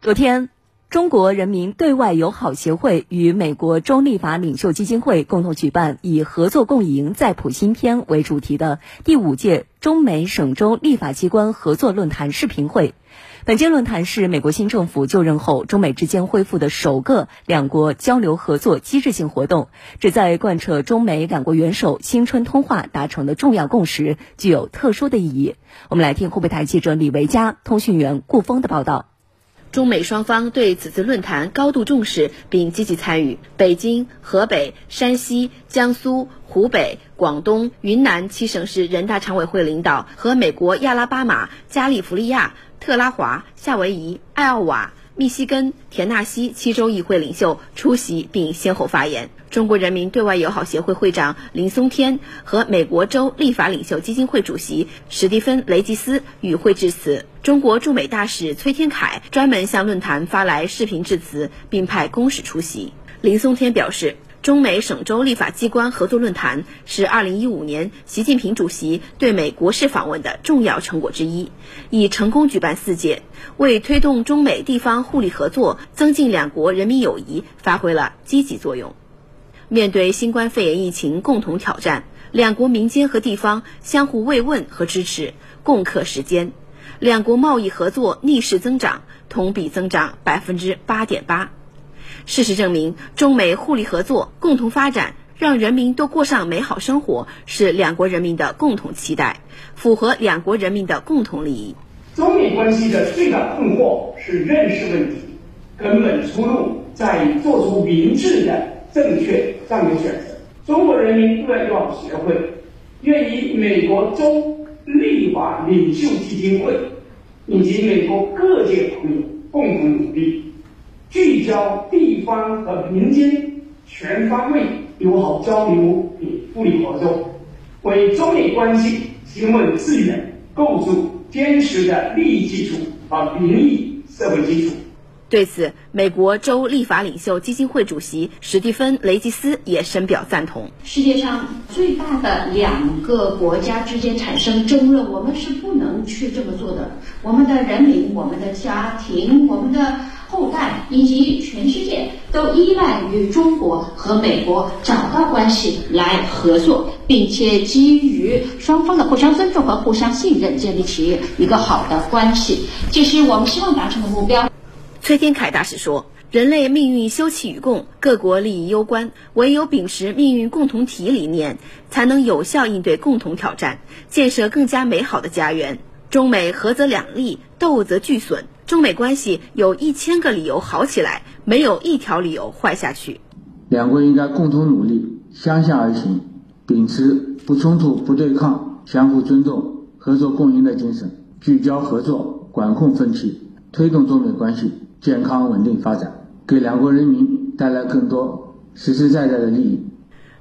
昨天，中国人民对外友好协会与美国州立法领袖基金会共同举办以“合作共赢，再谱新篇”为主题的第五届中美省州立法机关合作论坛视频会。本届论坛是美国新政府就任后中美之间恢复的首个两国交流合作机制性活动，旨在贯彻中美两国元首新春通话达成的重要共识，具有特殊的意义。我们来听湖北台记者李维佳、通讯员顾峰的报道。中美双方对此次论坛高度重视并积极参与。北京、河北、山西、江苏、湖北、广东、云南七省市人大常委会领导和美国亚拉巴马、加利福利亚、特拉华、夏威夷、艾奥瓦。密西根、田纳西七州议会领袖出席并先后发言。中国人民对外友好协会会长林松天和美国州立法领袖基金会主席史蒂芬·雷吉斯与会致辞。中国驻美大使崔天凯专门向论坛发来视频致辞，并派公使出席。林松天表示。中美省州立法机关合作论坛是2015年习近平主席对美国事访问的重要成果之一，已成功举办四届，为推动中美地方互利合作、增进两国人民友谊发挥了积极作用。面对新冠肺炎疫情共同挑战，两国民间和地方相互慰问和支持，共克时艰，两国贸易合作逆势增长，同比增长百分之八点八。事实证明，中美互利合作、共同发展，让人民都过上美好生活，是两国人民的共同期待，符合两国人民的共同利益。中美关系的最大困惑是认识问题，根本出路在于做出明智的正确战略选择。中国人民对外友好协会愿与美国中立华领袖基金会以及美国各界朋友共同努力。聚焦地方和民间全方位友好交流与互利合作，为中美关系提供资源，构筑坚实的利益基础和民意社会基础。对此，美国州立法领袖基金会主席史蒂芬·雷吉斯也深表赞同。世界上最大的两个国家之间产生争论，我们是不能去这么做的。我们的人民、我们的家庭、我们的后代以及全世界都依赖于中国和美国找到关系来合作，并且基于双方的互相尊重和互相信任，建立起一个好的关系，这是我们希望达成的目标。崔天凯大使说：“人类命运休戚与共，各国利益攸关。唯有秉持命运共同体理念，才能有效应对共同挑战，建设更加美好的家园。中美合则两利，斗则俱损。中美关系有一千个理由好起来，没有一条理由坏下去。两国应该共同努力，相向而行，秉持不冲突、不对抗、相互尊重、合作共赢的精神，聚焦合作，管控分歧，推动中美关系。”健康稳定发展，给两国人民带来更多实实在在的利益。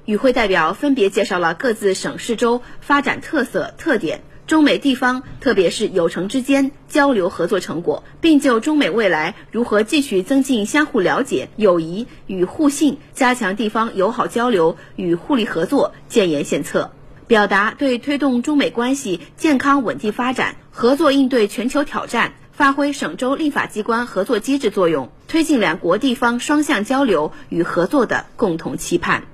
与会代表分别介绍了各自省市州发展特色特点、中美地方特别是友城之间交流合作成果，并就中美未来如何继续增进相互了解、友谊与互信，加强地方友好交流与互利合作建言献策，表达对推动中美关系健康稳定发展、合作应对全球挑战。发挥省州立法机关合作机制作用，推进两国地方双向交流与合作的共同期盼。